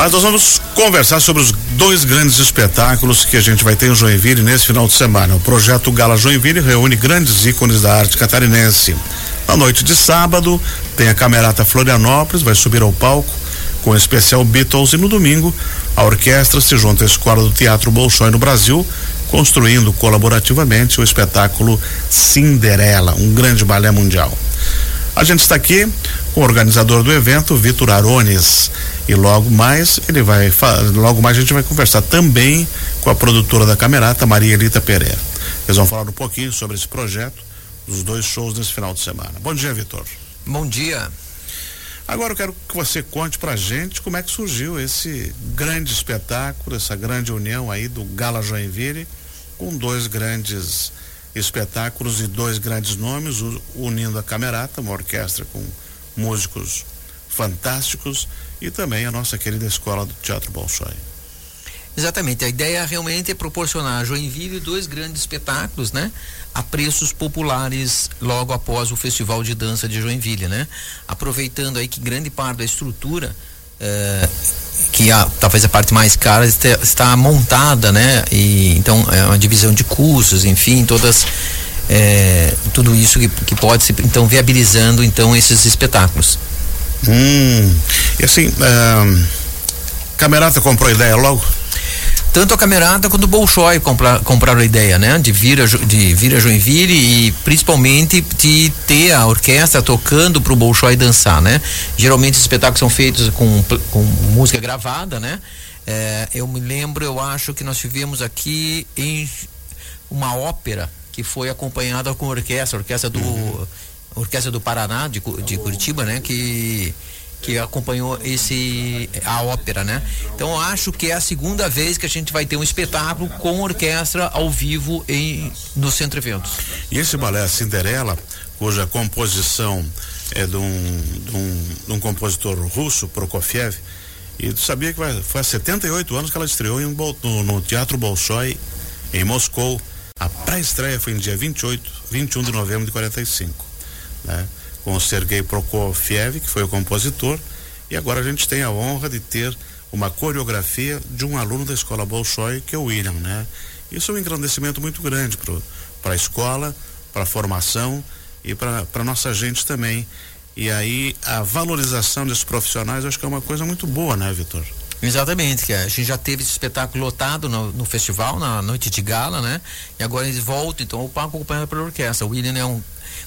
Mas nós vamos conversar sobre os dois grandes espetáculos que a gente vai ter em Joinville nesse final de semana. O projeto Gala Joinville reúne grandes ícones da arte catarinense. Na noite de sábado, tem a Camerata Florianópolis, vai subir ao palco com o especial Beatles e no domingo a orquestra se junta à Escola do Teatro Bolshoi no Brasil, construindo colaborativamente o espetáculo Cinderela, um grande balé mundial. A gente está aqui com o organizador do evento, Vitor Arones, e logo mais ele vai logo mais a gente vai conversar também com a produtora da Camerata, Maria Elita Pereira. Eles vão falar um pouquinho sobre esse projeto, os dois shows nesse final de semana. Bom dia, Vitor. Bom dia. Agora eu quero que você conte pra gente como é que surgiu esse grande espetáculo, essa grande união aí do Gala Joinville com dois grandes espetáculos e dois grandes nomes, unindo a Camerata, uma orquestra com músicos fantásticos e também a nossa querida escola do Teatro Bolshoi. Exatamente, a ideia realmente é proporcionar a Joinville dois grandes espetáculos, né? A preços populares logo após o Festival de Dança de Joinville, né? Aproveitando aí que grande parte da estrutura eh, que a, talvez a parte mais cara está, está, montada, né? E então é uma divisão de custos, enfim, todas é, tudo isso que, que pode se então viabilizando então esses espetáculos. Hum, e assim, uh, Camerata comprou a ideia logo? tanto a Camerata quanto o Bolshoi comprar, compraram a ideia, né? De vir a, de vir a Joinville e principalmente de ter a orquestra tocando para o Bolshoi dançar, né? Geralmente os espetáculos são feitos com, com música gravada, né? É, eu me lembro, eu acho que nós tivemos aqui em uma ópera que foi acompanhada com orquestra, orquestra do uhum. Orquestra do Paraná de, de Curitiba, né? Que que acompanhou esse a ópera, né? Então acho que é a segunda vez que a gente vai ter um espetáculo com orquestra ao vivo em no Centro Eventos. E esse balé Cinderela, cuja composição é de um, de um, de um compositor russo, Prokofiev, e tu sabia que vai, foi há 78 anos que ela estreou em, no, no Teatro Bolshoi em Moscou. A pré-estreia foi no dia 28, 21 de novembro de 45, né? com o Sergei Prokofiev, que foi o compositor, e agora a gente tem a honra de ter uma coreografia de um aluno da escola Bolshoi, que é o William, né? Isso é um engrandecimento muito grande para a escola, para a formação e para nossa gente também. E aí a valorização desses profissionais, acho que é uma coisa muito boa, né, Vitor? Exatamente, que a gente já teve esse espetáculo lotado no, no, festival, na noite de gala, né? E agora eles voltam, então o palco acompanhado pela orquestra. O William é um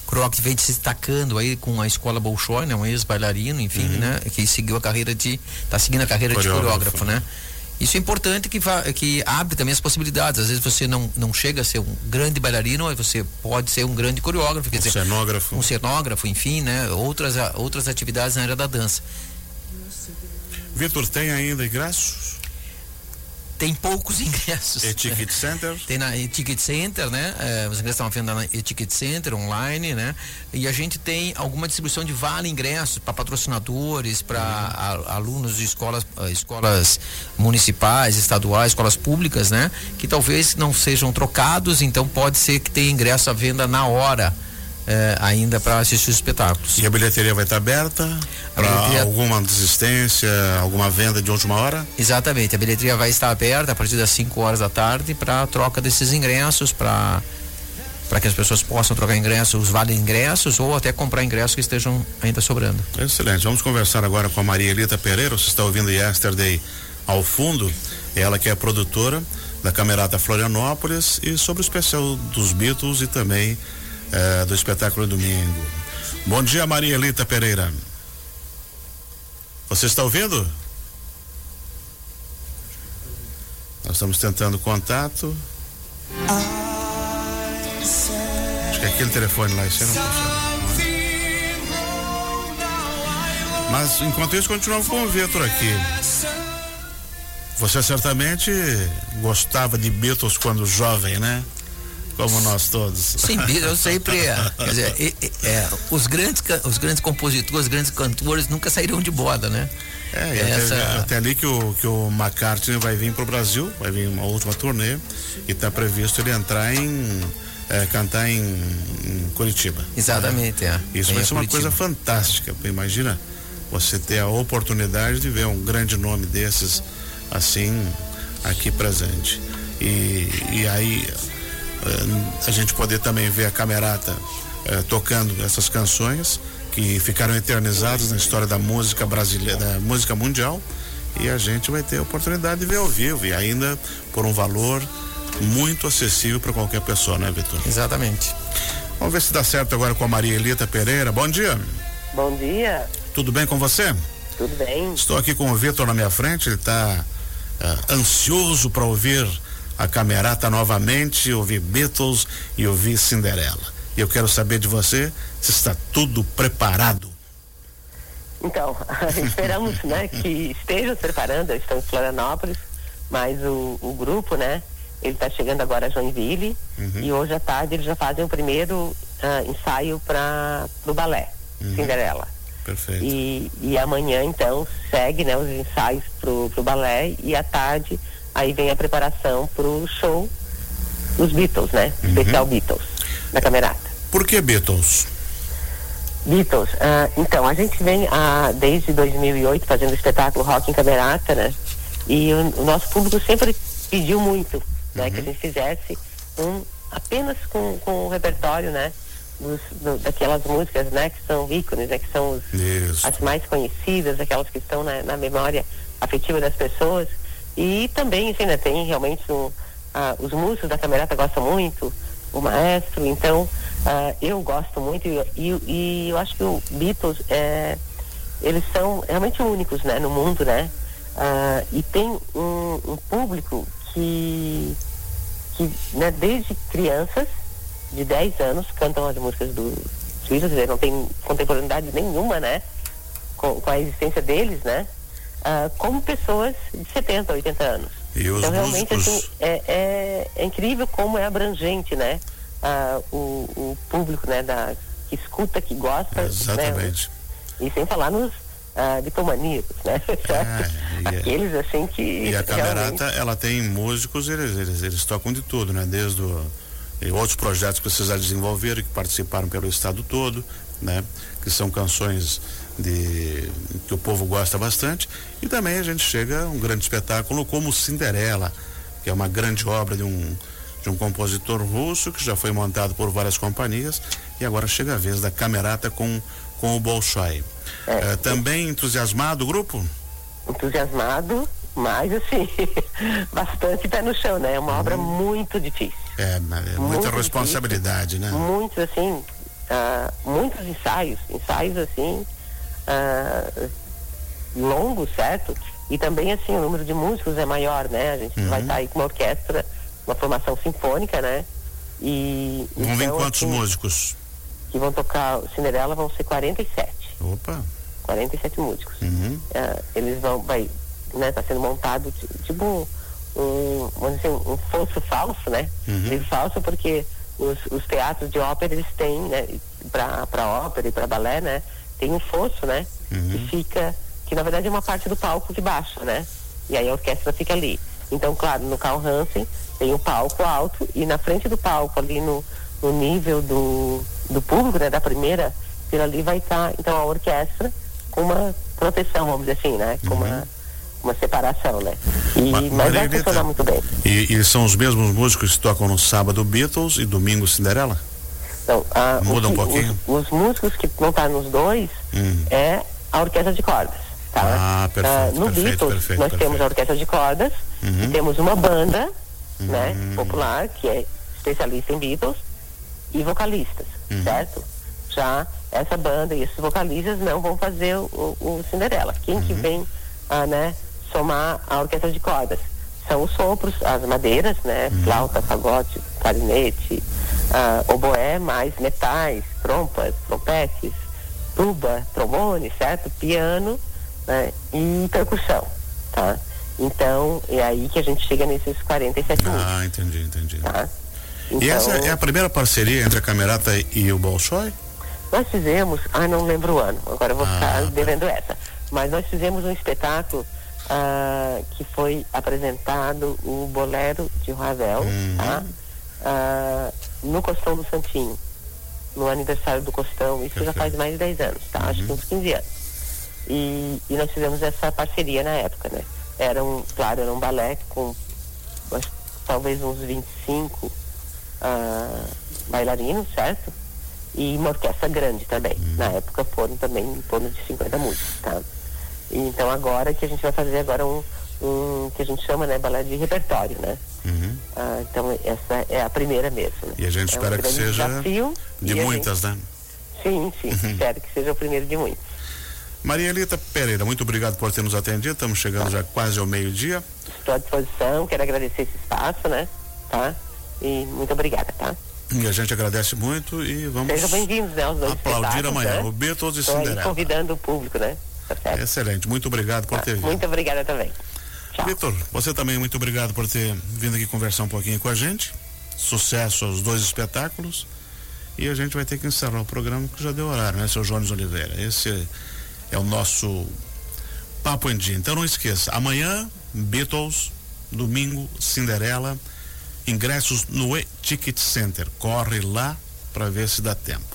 Croc vem se destacando aí com a escola Bolshoi, né? Um ex-bailarino, enfim, uhum. né? Que seguiu a carreira de, tá seguindo a carreira coreógrafo. de coreógrafo, né? Isso é importante que, que abre também as possibilidades. Às vezes você não, não chega a ser um grande bailarino, mas você pode ser um grande coreógrafo. Quer um dizer, cenógrafo. Um cenógrafo, enfim, né? Outras, outras atividades na área da dança. Vitor, tem ainda ingressos? tem poucos ingressos. E Ticket Center? Tem na Ticket Center, né? É, os ingressos estão vendo na Ticket Center online, né? E a gente tem alguma distribuição de vale ingressos para patrocinadores, para uhum. alunos de escolas, uh, escolas municipais, estaduais, escolas públicas, né? Que talvez não sejam trocados, então pode ser que tenha ingresso à venda na hora é, ainda para assistir os espetáculos. E a bilheteria vai estar aberta para bilheteria... alguma desistência, alguma venda de última hora? Exatamente, a bilheteria vai estar aberta a partir das 5 horas da tarde para troca desses ingressos, para para que as pessoas possam trocar ingressos, os vale ingressos ou até comprar ingressos que estejam ainda sobrando. Excelente. Vamos conversar agora com a Maria Elita Pereira. Você está ouvindo Yesterday ao fundo? Ela que é produtora da Camerata Florianópolis e sobre o especial dos Beatles e também é, do espetáculo domingo. Bom dia, Maria Elita Pereira. Você está ouvindo? Nós estamos tentando contato. Acho que é aquele telefone lá, esse não funciona. Mas enquanto isso, continuamos com o Vitor aqui. Você certamente gostava de Beatles quando jovem, né? Como nós todos. Sim, eu sempre. É, quer dizer, é, é, os, grandes, os grandes compositores, os grandes cantores nunca saíram de moda, né? É, Essa... até, até, ali que o, que o McCartney vai vir para o Brasil, vai vir uma última turnê e está previsto ele entrar em. É, cantar em, em, Curitiba. Exatamente, né? é. Isso vai ser uma coisa fantástica. Imagina você ter a oportunidade de ver um grande nome desses assim aqui presente. E, e aí a gente poder também ver a camerata eh, tocando essas canções que ficaram eternizadas na história da música brasileira, da música mundial. E a gente vai ter a oportunidade de ver ao vivo e ainda por um valor muito acessível para qualquer pessoa, né, Vitor? Exatamente. Vamos ver se dá certo agora com a Maria Elita Pereira. Bom dia. Bom dia. Tudo bem com você? Tudo bem. Estou aqui com o Vitor na minha frente, ele está uh, ansioso para ouvir a camerata novamente, ouvir Beatles e ouvir Cinderela. E eu quero saber de você se está tudo preparado. Então, esperamos né, que estejam se preparando, estão em Florianópolis, mas o, o grupo, né, ele está chegando agora a Joinville uhum. e hoje à tarde eles já fazem o primeiro uh, ensaio para o balé, uhum. Cinderela. Perfeito. E, e amanhã, então, segue né, os ensaios pro, pro balé e à tarde aí vem a preparação pro show dos Beatles, né? Uhum. Especial Beatles, na Camerata. Por que Beatles? Beatles, uh, então, a gente vem uh, desde 2008 fazendo o espetáculo Rock em Camerata, né? E o, o nosso público sempre pediu muito, né? Que a uhum. gente fizesse um apenas com, com o repertório, né? dos, do, daquelas músicas, né, que são ícones, né, que são os, as mais conhecidas, aquelas que estão na, na, memória afetiva das pessoas. E também, assim, né, tem realmente uh, os músicos da Camerata gostam muito, o maestro, então uh, eu gosto muito e, e, e, eu acho que o Beatles, é, eles são realmente únicos, né, no mundo, né, uh, e tem um, um público que, que né, desde crianças de 10 anos cantam as músicas do dizer, não tem contemporaneidade nenhuma, né? Com, com a existência deles, né? Uh, como pessoas de 70, 80 anos. E os então, realmente, músicos... assim, é, é, é, incrível como é abrangente, né? Uh, o, o, público, né? Da, que escuta, que gosta. Exatamente. Né? E sem falar nos uh, diplomaníacos, né? É, Aqueles, assim, que... E a Camerata, realmente... ela tem músicos, eles, eles, eles tocam de tudo, né? Desde o outros projetos que vocês já desenvolveram, que participaram pelo estado todo, né? Que são canções de que o povo gosta bastante. E também a gente chega a um grande espetáculo como Cinderela, que é uma grande obra de um de um compositor russo que já foi montado por várias companhias e agora chega a vez da camerata com com o Bolshoi. É, é, também entusiasmado o grupo? Entusiasmado, mas assim, bastante pé no chão, né? É uma uhum. obra muito difícil. É, é muita muito responsabilidade, difícil, né? Muitos, assim, uh, muitos ensaios, ensaios assim, uh, longos, certo? E também, assim, o número de músicos é maior, né? A gente uhum. vai estar aí com uma orquestra, uma formação sinfônica, né? E. Vão então, quantos assim, músicos? Que vão tocar Cinderela vão ser 47. Opa! 47 músicos. Uhum. Uh, eles vão, vai, né, tá sendo montado tipo um, vamos dizer, um fosso falso, né? Uhum. falso porque os, os, teatros de ópera eles têm, né, para ópera e para balé, né? Tem um fosso, né? Uhum. Que fica, que na verdade é uma parte do palco de baixo, né? E aí a orquestra fica ali. Então, claro, no Carl Hansen tem o um palco alto e na frente do palco, ali no, no nível do, do público, né? Da primeira, ali vai estar, tá, então, a orquestra com uma proteção, vamos dizer assim, né? Com uhum. uma uma separação, né? E, Ma mas vai funcionar muito bem. E, e, são os mesmos músicos que tocam no sábado Beatles e domingo Cinderela? Não, a, Muda um pouquinho? Os, os, músicos que vão estar nos dois hum. é a orquestra de cordas. Tá? Ah, perfeito. Ah, no perfeito, Beatles, perfeito, nós perfeito. temos a orquestra de cordas, uhum. temos uma banda, uhum. né, popular, que é especialista em Beatles, e vocalistas, uhum. certo? Já essa banda e esses vocalistas não vão fazer o, o Cinderela. Quem que uhum. vem, ah, né, somar a orquestra de cordas. São os sopros, as madeiras, né? Uhum. Flauta, fagote, clarinete, uh, oboé, mais metais, trompas, trompetes, tuba, trombone, certo? Piano né? e percussão, tá? Então, é aí que a gente chega nesses 47 minutos. Ah, entendi, entendi. Tá? Então, e essa é a primeira parceria entre a Camerata e o Bolshoi? Nós fizemos, ah, não lembro o ano, agora eu vou ah, ficar tá. devendo essa. Mas nós fizemos um espetáculo uh, que foi apresentado o Bolero de Ravel, uhum. tá? Uh, no Costão do Santinho, no aniversário do Costão, isso Perfeito. já faz mais de 10 anos, tá? Uhum. Acho que uns 15 anos. E, e nós fizemos essa parceria na época, né? Era um, claro, era um balé com acho, talvez uns 25 uh, bailarinos, certo? E uma orquestra grande também. Uhum. Na época foram também em torno de 50 músicos, tá? Então agora que a gente vai fazer agora um, um que a gente chama, né, balé de repertório, né? Uhum. Uh, então essa é a primeira mesmo. Né? E a gente é espera um que seja desafio, de muitas, gente... né? Sim, sim, uhum. espero que seja o primeiro de muitos. Maria Elita Pereira, muito obrigado por ter nos atendido. Estamos chegando já quase ao meio-dia. Estou à disposição, quero agradecer esse espaço, né? Tá? E muito obrigada, tá? E a gente agradece muito e vamos. Sejam bem-vindos, né? Os dois aplaudir amanhã. Né? O Beatles e Cinderela. convidando o público, né? Tá Excelente, muito obrigado por tá. ter vindo. Muito obrigada também. Vitor, você também muito obrigado por ter vindo aqui conversar um pouquinho com a gente. Sucesso aos dois espetáculos. E a gente vai ter que encerrar o programa que já deu horário, né, seu Jones Oliveira? Esse é o nosso Papo em Dia. Então não esqueça, amanhã, Beatles, domingo, Cinderela, ingressos no e-Ticket Center. Corre lá para ver se dá tempo.